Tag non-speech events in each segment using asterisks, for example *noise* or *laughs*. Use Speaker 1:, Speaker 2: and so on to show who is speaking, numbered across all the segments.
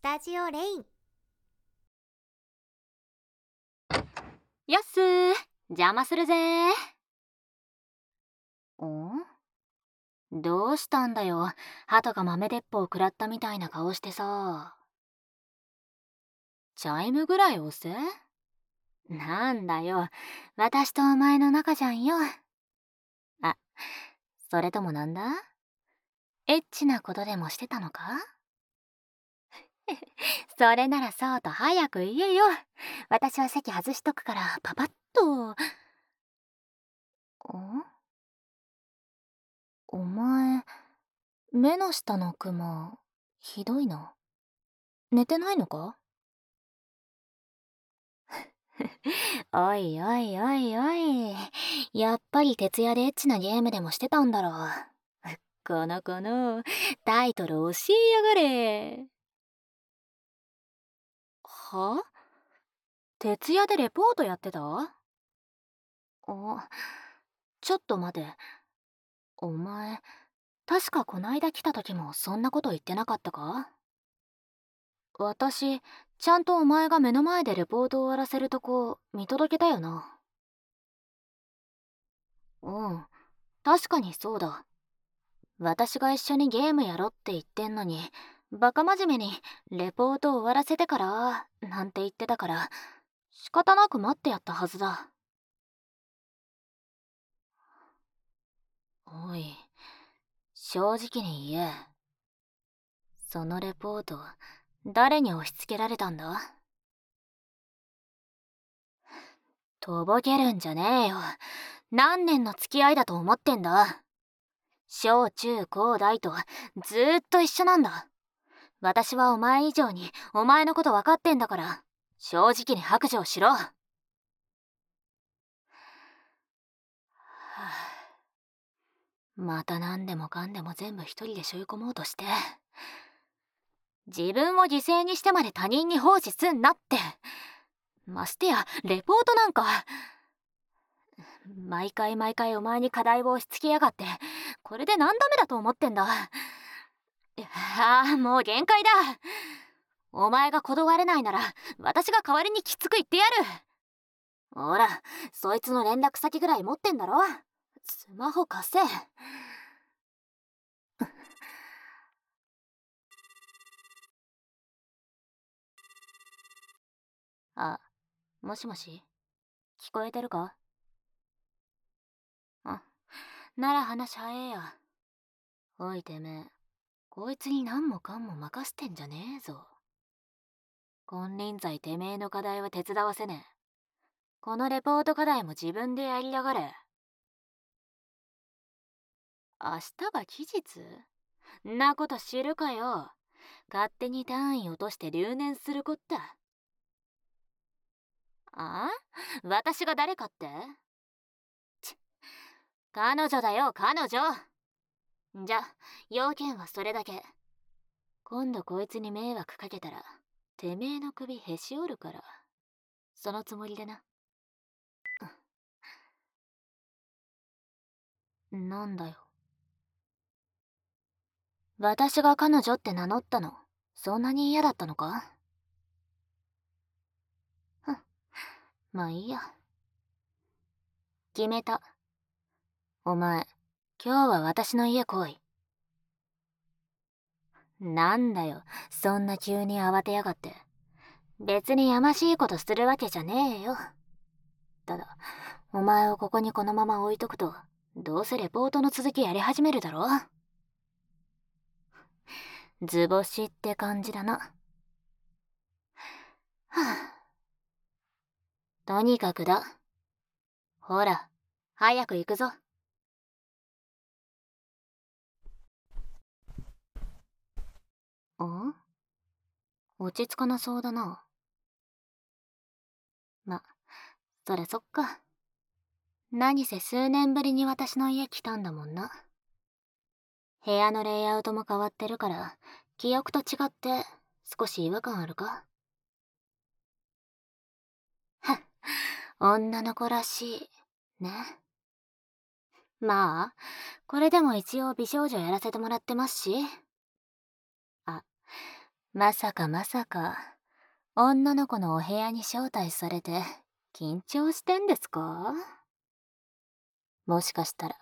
Speaker 1: スタジオレイン。
Speaker 2: やっすー。邪魔するぜんどうしたんだよ。鳩が豆鉄砲を食らったみたいな顔してさ。チャイムぐらい押せ？なんだよ。私とお前の仲じゃんよ。あそれともなんだ？エッチなことでもしてたのか？*laughs* それならそうと早く言えよ。私は席外しとくからパパッと。んお前目の下のクマひどいな。寝てないのか？*laughs* おいおいおいおい。やっぱり徹夜でエッチなゲームでもしてたんだろこの子の。タイトル教えやがれ。は？徹夜でレポートやってた？あちょっと待て。お前確かこないだ来た時もそんなこと言ってなかったか？私ちゃんとお前が目の前でレポートを終わらせるとこ見届けたよな。うん確かにそうだ。私が一緒にゲームやろって言ってんのにバカ真面目にレポート終わらせてからなんて言ってたから仕方なく待ってやったはずだ。おい正直に言え。そのレポート誰に押し付けられたんだ？とぼけるんじゃねえよ。何年の付き合いだと思ってんだ？小中高大とずーっと一緒なんだ。私はお前以上にお前のこと分かってんだから正直に白状しろ、はあ、また何でもかんでも全部一人で背負い込もうとして自分を犠牲にしてまで他人に放置すんなって。ましてやレポートなんか。毎回毎回お前に課題を押し付けやがってこれで何ダメだと思ってんだ。ああもう限界だ。お前が断れないなら私が代わりにきつく言ってやる。ほらそいつの連絡先ぐらい持ってんだろ。スマホ貸せ。*laughs* あもしもし？聞こえてるか？あなら話早えや。おいてめえ。こいつに何もかんも任せてんじゃねえぞ。金輪際てめえの課題は手伝わせねえ。このレポート課題も自分でやりやがれ。明日が期日？んなこと知るかよ。勝手に単位落として留年するこった。ああ？私が誰かって？ち彼女だよ、彼女。じゃ、要件はそれだけ。今度こいつに迷惑かけたら、てめえの首へし折るから。そのつもりでな。なんだよ。私が彼女って名乗ったの、そんなに嫌だったのか？ふん、まあいいや。決めた。お前、今日は私の家来い。なんだよ、そんな急に慌てやがって。別にやましいことするわけじゃねえよ。ただ、お前をここにこのまま置いとくと、どうせレポートの続きやり始めるだろ図星って感じだな。はあ、とにかくだ。ほら、早く行くぞ。ん落ち着かなそうだな。ま、それそっか。何せ数年ぶりに私の家来たんだもんな。部屋のレイアウトも変わってるから、記憶と違って少し違和感あるか？はっ、女の子らしい。ね。まあ、これでも一応美少女やらせてもらってますし。*laughs* まさかまさか、女の子のお部屋に招待されて緊張してんですか？もしかしたら、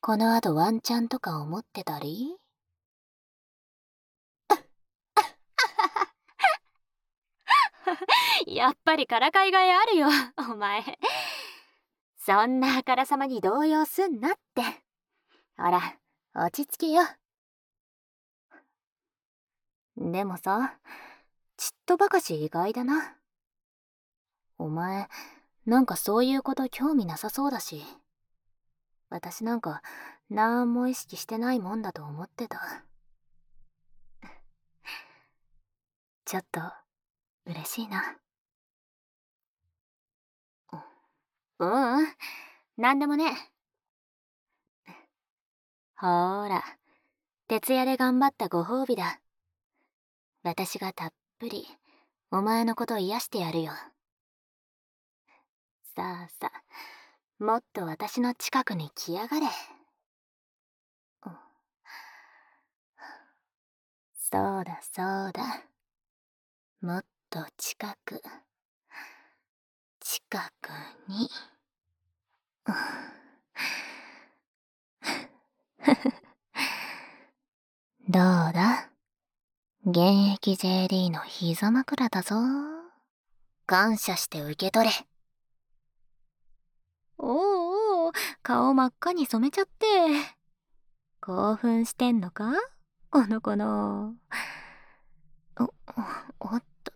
Speaker 2: この後ワンチャンとか思ってたり？*laughs* やっぱりからかいがいあるよ、お前。そんなあからさまに動揺すんなって。ほら、落ち着けよ。でもさ、ちっとばかし意外だな。お前、なんかそういうこと興味なさそうだし。私なんか、なんも意識してないもんだと思ってた。ちょっと、嬉しいな。ううん、なんでもね。ほーら、徹夜で頑張ったご褒美だ。私がたっぷり、お前のこと癒してやるよ。さあさ、もっと私の近くに来やがれ。そうだそうだ。もっと近く。近くに。*laughs* どうだ？現役 JD の膝枕だぞ。感謝して受け取れ。おうおう、顔真っ赤に染めちゃって。興奮してんのか？この子の。お、おっとっ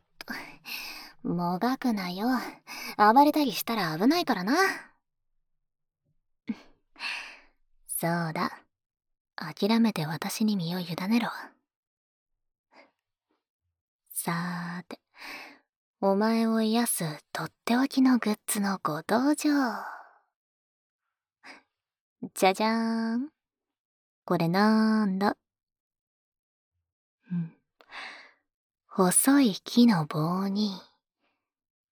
Speaker 2: と。もがくなよ。暴れたりしたら危ないからな。*laughs* そうだ。諦めて私に身を委ねろ。さーて、お前を癒すとっておきのグッズのご登場。じゃじゃーん。これなんだ？うん。細い木の棒に、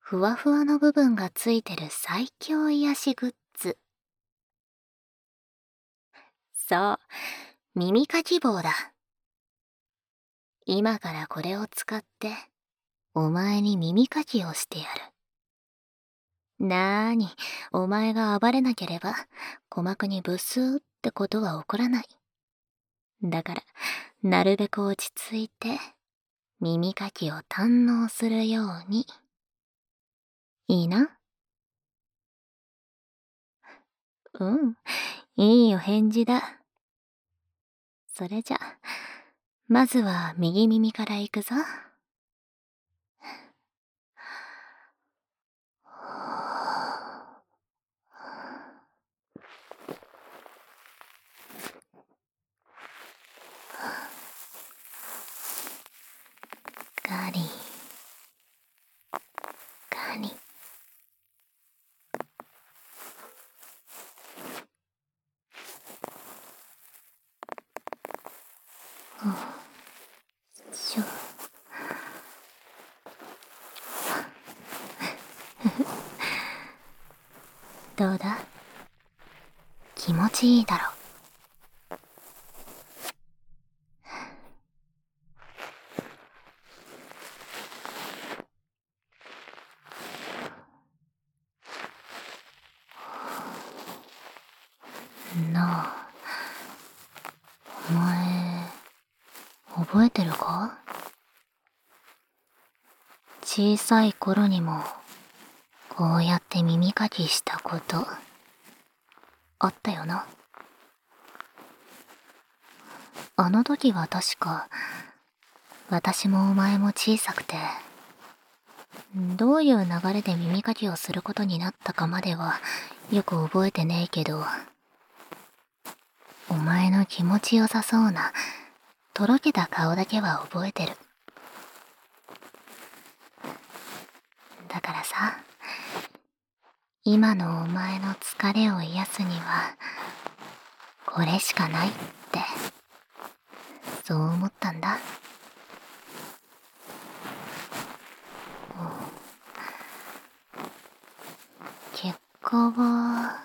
Speaker 2: ふわふわの部分がついてる最強癒しグッズ。そう、耳かき棒だ。今からこれを使って、お前に耳かきをしてやる。なーに、お前が暴れなければ、鼓膜にブスーってことは起こらない。だから、なるべく落ち着いて、耳かきを堪能するように。いいな？うん、いいよ返事だ。それじゃ、まずは右耳から行くぞ。ガリどうだ？気持ちいいだろ。なあ。お前覚えてるか？小さい頃にもこうやって耳かきしたことあったよな。あの時は確か私もお前も小さくてどういう流れで耳かきをすることになったかまではよく覚えてねえけどお前の気持ちよさそうなとろけた顔だけは覚えてるだからさ今のお前の疲れを癒すにはこれしかないってそう思ったんだ。結果は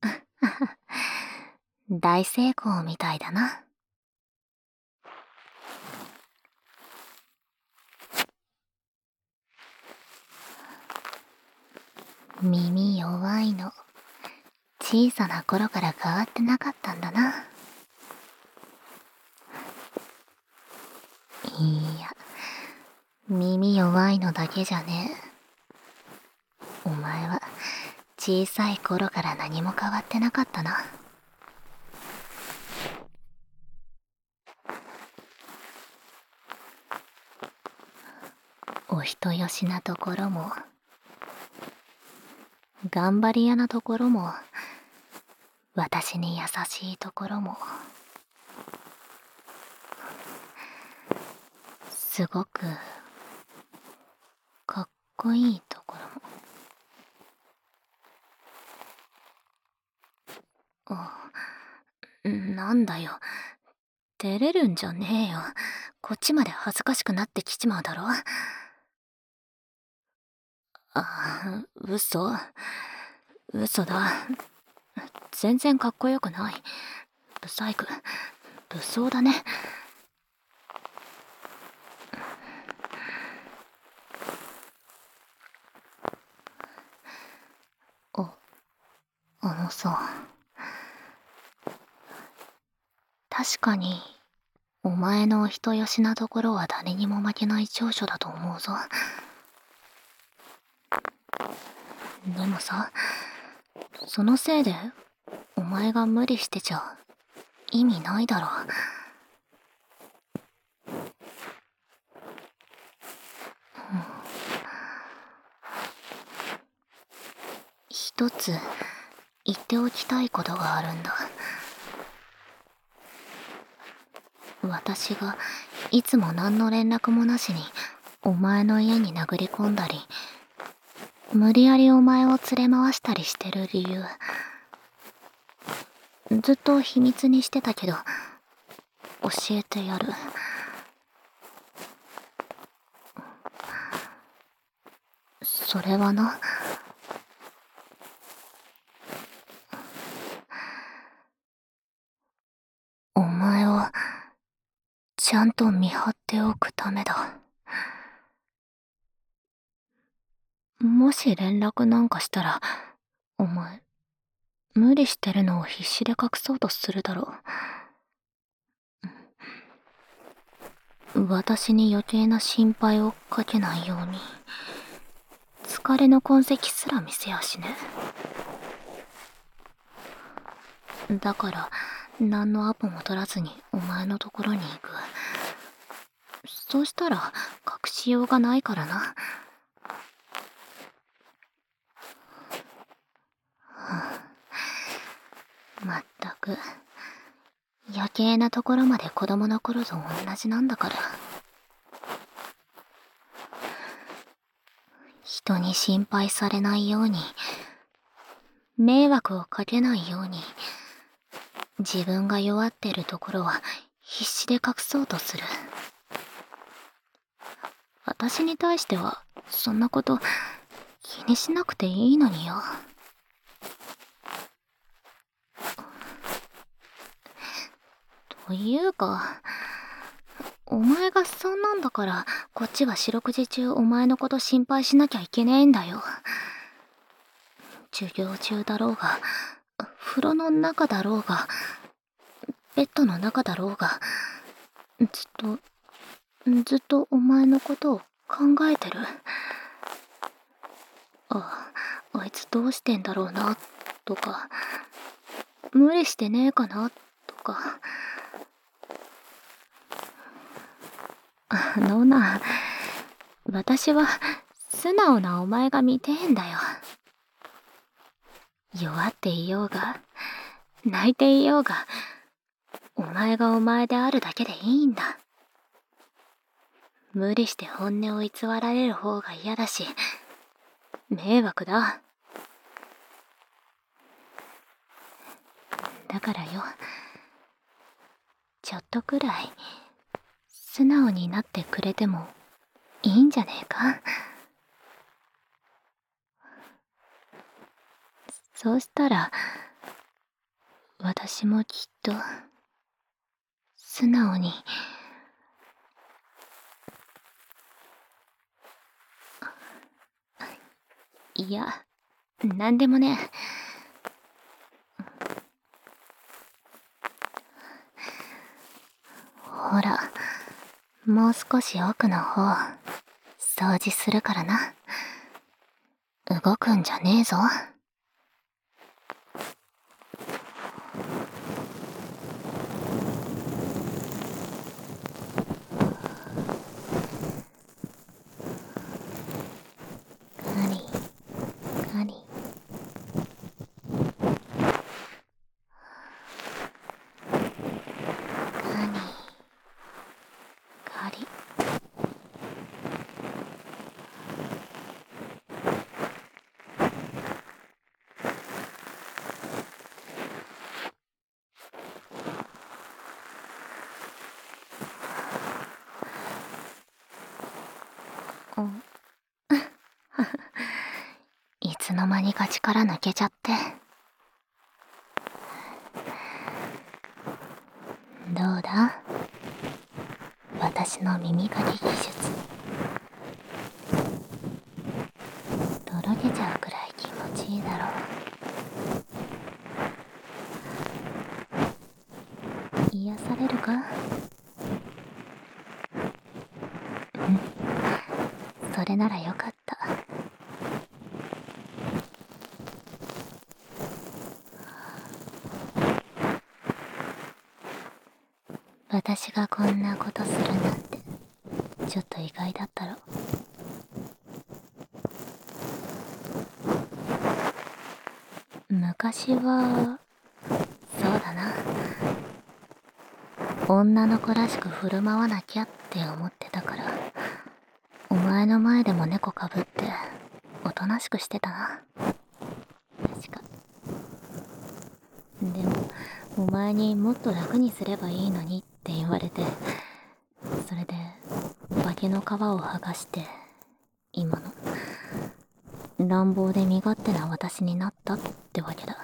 Speaker 2: *laughs* 大成功みたいだな。耳弱いの。小さな頃から変わってなかったんだな。いや。耳弱いのだけじゃね。えお前は小さい頃から何も変わってなかったな。お人よしなところも頑張り屋なところも私に優しいところもすごくかっこいいところもあなんだよ。照れるんじゃねえよ。こっちまで恥ずかしくなってきちまうだろ。あ嘘。嘘だ。全然かっこよくない。ブサイク。武装だね。ああのさ。確かにお前のお人よしなところは誰にも負けない長所だと思うぞ。でもさそのせいでお前が無理してちゃ意味ないだろ一つ言っておきたいことがあるんだ。私がいつも何の連絡もなしにお前の家に殴り込んだり無理やりお前を連れ回したりしてる理由。ずっと秘密にしてたけど教えてやる。それはな。お前をちゃんと見張っておくためだ。もし連絡なんかしたらお前無理してるのを必死で隠そうとするだろう。私に余計な心配をかけないように疲れの痕跡すら見せやしね。だから何のアポも取らずにお前のところに行く。そうしたら隠しようがないからな。まったく余計なところまで子供の頃と同じなんだから。人に心配されないように迷惑をかけないように自分が弱ってるところは必死で隠そうとする。私に対してはそんなこと気にしなくていいのによ。というかお前がそんなんだからこっちは四六時中お前のこと心配しなきゃいけねえんだよ。授業中だろうが風呂の中だろうがベッドの中だろうがずっとずっとお前のことを考えてる。ああいつどうしてんだろうなとか無理してねえかなとか。あのな。私は素直なお前が見てえんだよ。弱っていようが泣いていようがお前がお前であるだけでいいんだ。無理して本音を偽られる方が嫌だし迷惑だ。だからよちょっとくらい素直になってくれてもいいんじゃねえか？そうしたら私もきっと素直に。いやなんでもね。ほら。もう少し奥の方掃除するからな。動くんじゃねえぞカリカリカニカリうんいつの間にガチから抜けちゃって。どうだ？私の耳かき技術とろけちゃうくらい気持ちいいだろう癒されるかうんそれならよかった私がこんなことするなんてちょっと意外だったろ。昔はそうだな。女の子らしく振る舞わなきゃって思ってたからお前の前でも猫かぶっておとなしくしてたな。確か。でもお前にもっと楽にすればいいのにわれてそれで化けの皮を剥がして今の乱暴で身勝手な私になったってわけだ。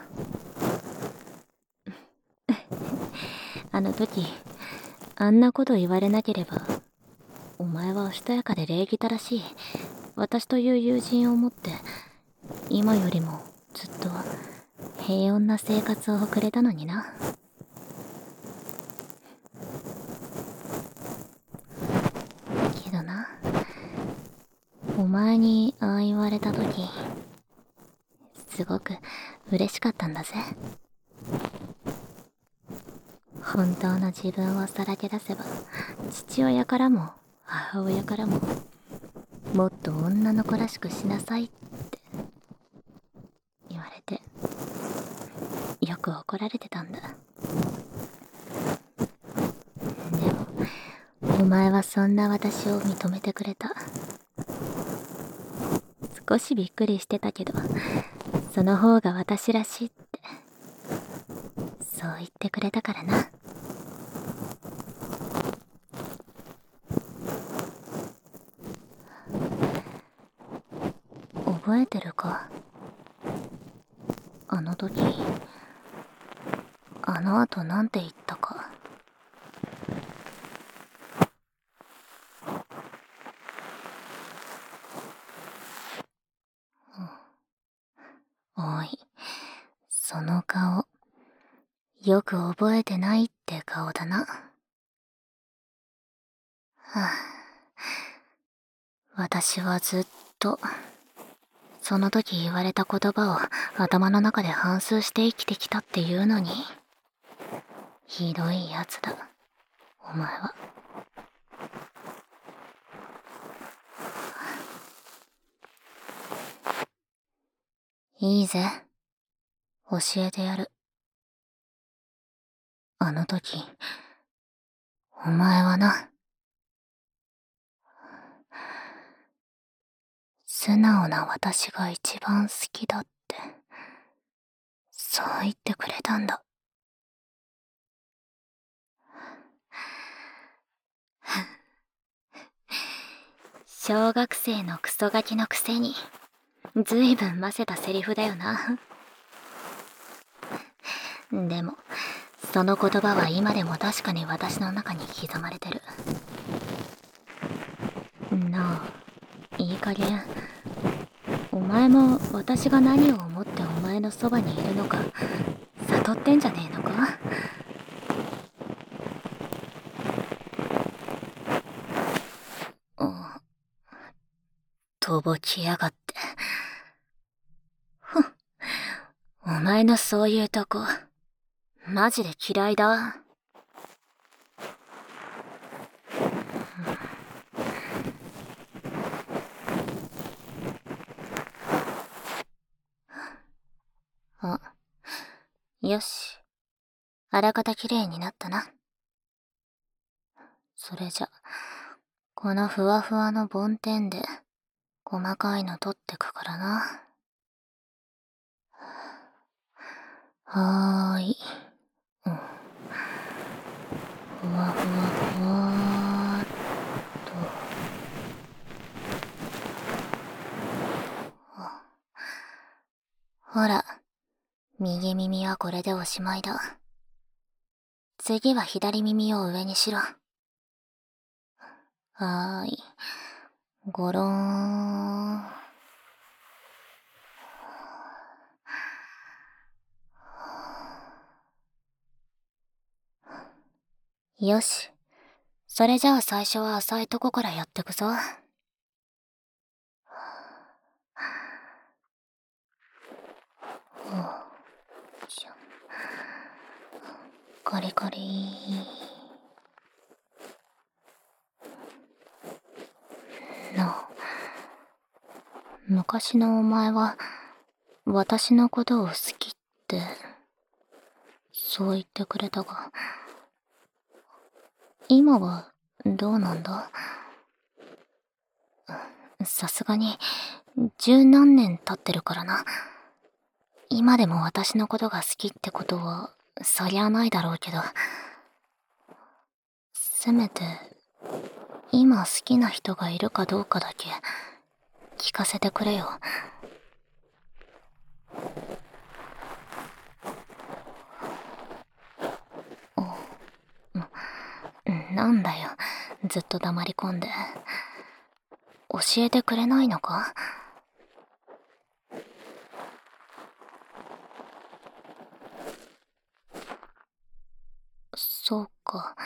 Speaker 2: *laughs* あの時あんなこと言われなければお前はおしとやかで礼儀正しい私という友人を持って今よりもずっと平穏な生活を送れたのになけどなお前にああ言われた時すごく嬉しかったんだぜ。本当の自分をさらけ出せば父親からも母親からももっと女の子らしくしなさいって言われてよく怒られてたんだ。でもお前はそんな私を認めてくれた。少しびっくりしてたけどその方が私らしいってそう言ってくれたからな。覚えてるか？あの時あの後なんて言ったかおいその顔。よく覚えてないって顔だな。はあ。私はずっとその時言われた言葉を頭の中で反芻して生きてきたっていうのにひどいやつだ。お前は。いいぜ。教えてやる。あの時お前はな素直な私が一番好きだってそう言ってくれたんだ。小学生のクソガキのくせにずいぶんませたセリフだよな。でもその言葉は今でも確かに私の中に刻まれてるなあいい加減お前も私が何を思ってお前のそばにいるのか悟ってんじゃねえのか？とぼきやがって。ふん。お前のそういうとこ、マジで嫌いだ。あ、よし。あらかた綺麗になったな。それじゃ、このふわふわの梵天で、細かいの取ってくからな。はーい。うん。ふわふわふわーっと。ほら、右耳これでおしまいだ。次は左耳を上にしろ。はーい。ごろーん。よし。それじゃあ最初は浅いとこからやってくぞ。カリカリ。な昔のお前は私のことを好きってそう言ってくれたが今はどうなんだ？さすがに十何年経ってるからな。今でも私のことが好きってことはそりゃないだろうけどせめて今好きな人がいるかどうかだけ聞かせてくれよ。なんだよ、ずっと黙り込んで。教えてくれないのかそうか。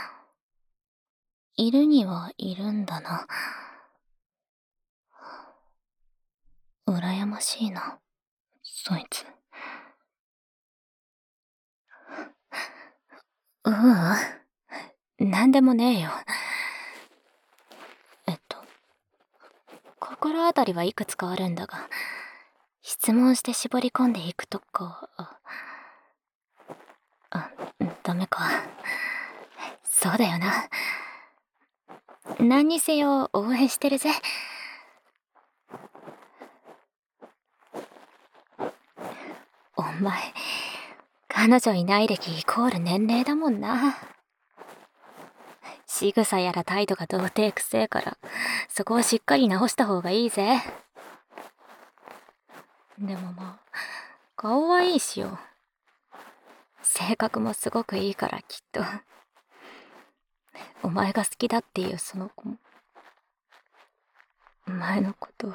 Speaker 2: いるにはいるんだな。羨ましいな、そいつ。ううん、なんでもねえよ。えっと、心当たりはいくつかあるんだが、質問して絞り込んでいくとか、あ、ダメか。そうだよな。何にせよ応援してるぜ。お前、彼女いない歴イコール年齢だもんな。仕草やら態度が童貞くせえから、そこはしっかり直した方がいいぜ。でもまあ、顔はいいしよ。性格もすごくいいからきっと。お前が好きだっていうその子もお前のこと。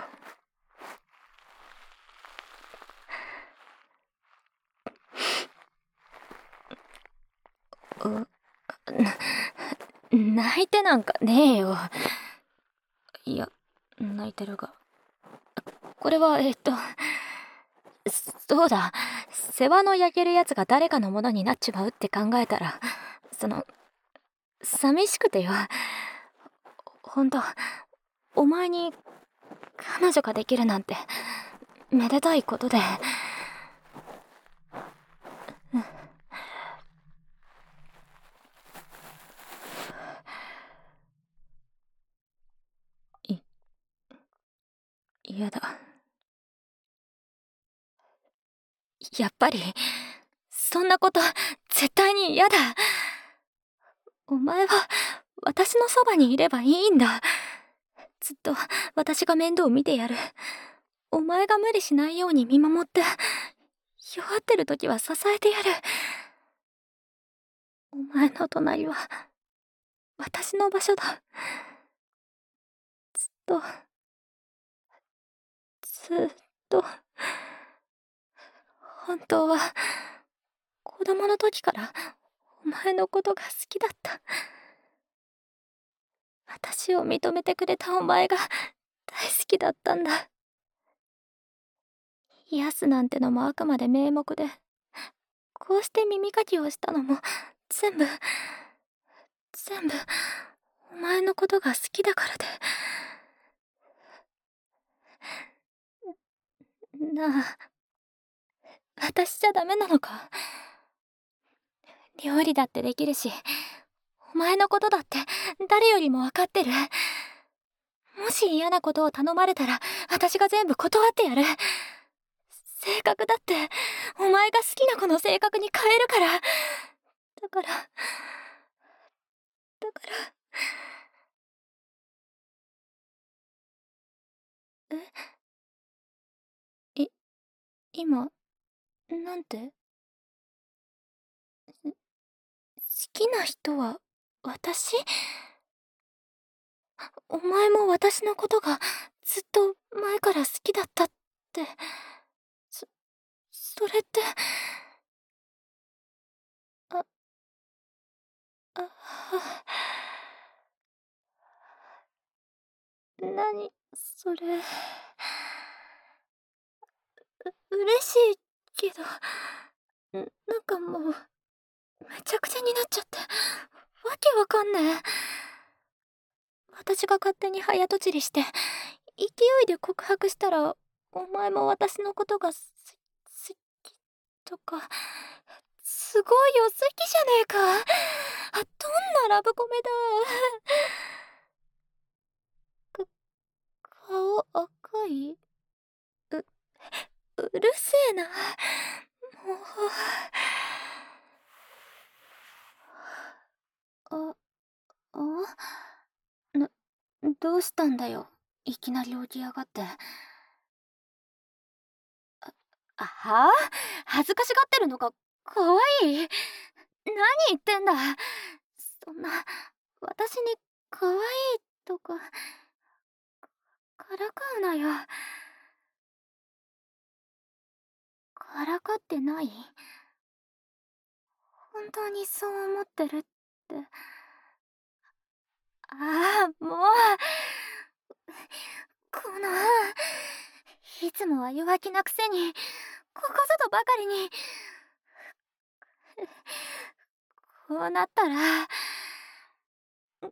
Speaker 2: う泣いてなんかねえよ。いや泣いてるが。これはえっとそうだ。世話の焼けるやつが誰かのものになっちまうって考えたらその寂しくてよ。ほんと、お前に彼女ができるなんて、めでたいことで。い、嫌だ。やっぱり、そんなこと、絶対に嫌だ。お前は私のそばにいればいいんだ。ずっと私が面倒を見てやる。お前が無理しないように見守って、弱ってる時は支えてやる。お前の隣は、私の場所だ。ずっと、ずっと、本当は、子供の時からお前のことが好きだった。私を認めてくれたお前が大好きだったんだ。癒すなんてのもあくまで名目で、こうして耳かきをしたのも全部、全部、お前のことが好きだからで。なあ、私じゃダメなのか？料理だってできるし、お前のことだって誰よりもわかってる。もし嫌なことを頼まれたら、私が全部断ってやる。性格だって、お前が好きな子の性格に変えるから。だから、だから。え？い、今、なんて？好きな人は私？お前も私のことがずっと前から好きだったって、そ、それって、あ、あ、何、それ？う、嬉しいけど、なんかもう、めちゃくちゃになっちゃって、わけわかんねえ。私が勝手に早とちりして、勢いで告白したら、お前も私のことがす、好きとか、すごいよ、好きじゃねえか。あ、どんなラブコメだ。か、顔赤い？う、うるせえな。もう。あ、あな、どうしたんだよ。いきなり起き上がって。あ、はあ？恥ずかしがってるのか、かわいい。何言ってんだ？そんな、私にかわいいとか、からかうなよ。からかってない？本当にそう思ってるって。ああ、もう。*laughs* この、いつもは弱気なくせに、ここぞとばかりに。こうなったら、*laughs*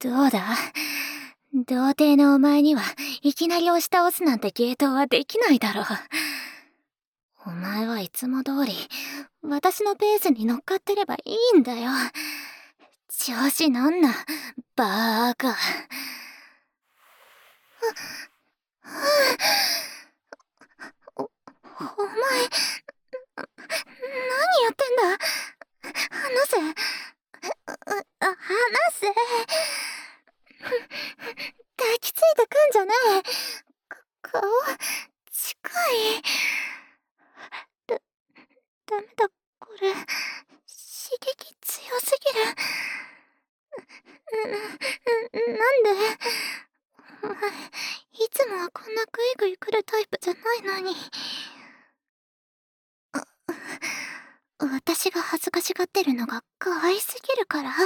Speaker 2: どうだ？童貞のお前にはいきなり押し倒すなんて芸当はできないだろう。お前はいつも通り、私のペースに乗っかってればいいんだよ。調子乗んな、バーカ。は、はお、お前、な何やってんだ？話せ。話せ。抱きついてくんじゃねえ。顔、近い。ダメだ、これ。刺激強すぎる。な、なんで？お前、いつもはこんなグイグイ来るタイプじゃないのに。私が恥ずかしがってるのが可愛すぎるからもう、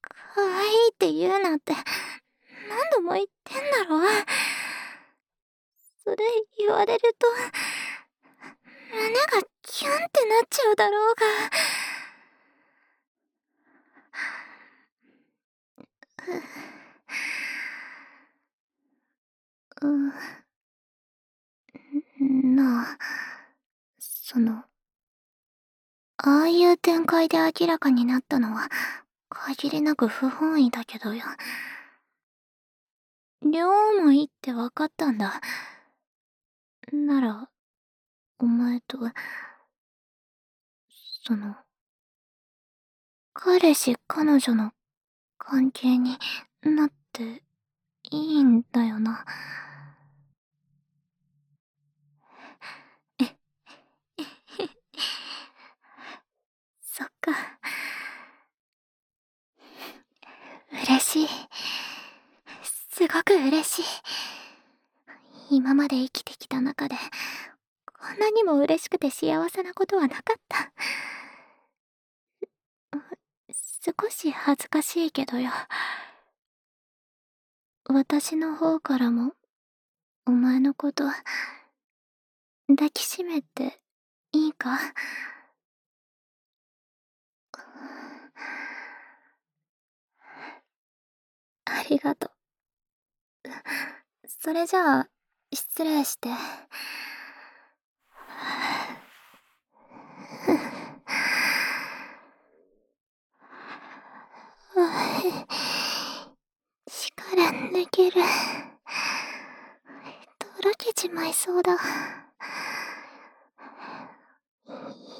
Speaker 2: 可愛いって言うなんて何度も言ってんだろそれ言われると、胸がキュンってなっちゃうだろうが。う、う、なあ、その、ああいう展開で明らかになったのは、限りなく不本意だけどよ。両思いって分かったんだ。なら、お前と、その、彼氏彼女の関係になっていいんだよな。*laughs* そっか。嬉しい。すごく嬉しい。今まで生きてきた中で、こんなにも嬉しくて幸せなことはなかった。少し恥ずかしいけどよ。私の方からも、お前のこと、抱きしめていいか？ありがとう。それじゃあ、失礼して。力抜ける。とろけちまいそうだ。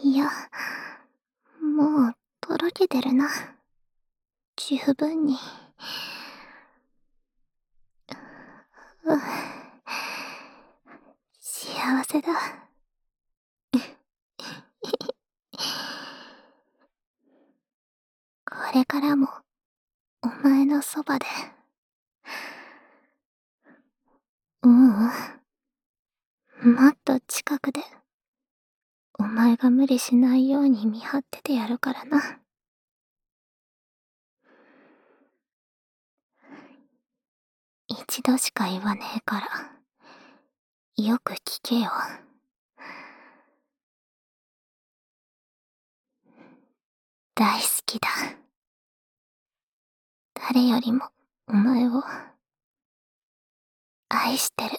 Speaker 2: いや、もうとろけてるな。十分に。幸せだ。これからも、お前のそばで。ううん。もっと近くで、お前が無理しないように見張っててやるからな。一度しか言わねえから、よく聞けよ。大好きだ。誰よりもお前を愛してる。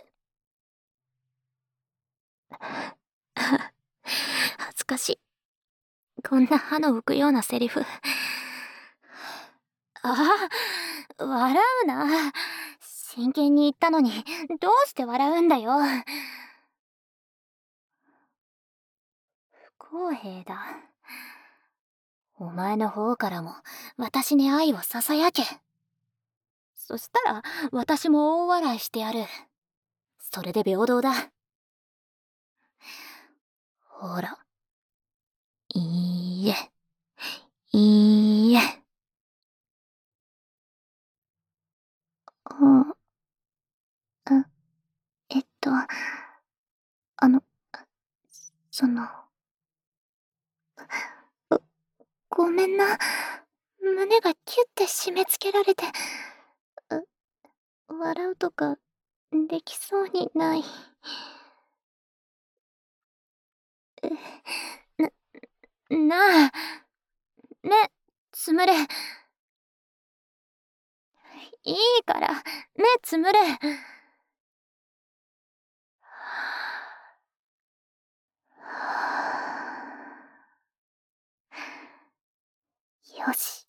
Speaker 2: 恥ずかしい。こんな歯の浮くようなセリフ。ああ、笑うな。真剣に言ったのに、どうして笑うんだよ。不公平だ。お前の方からも私に愛を囁け。そしたら私も大笑いしてやる。それで平等だ。ほら。いいえ。いいえ。あと、あの、その、ごめんな。胸がキュッて締め付けられて、笑うとか、できそうにない。な、なあ。ね、つむれ。いいから、目つむれ。よし。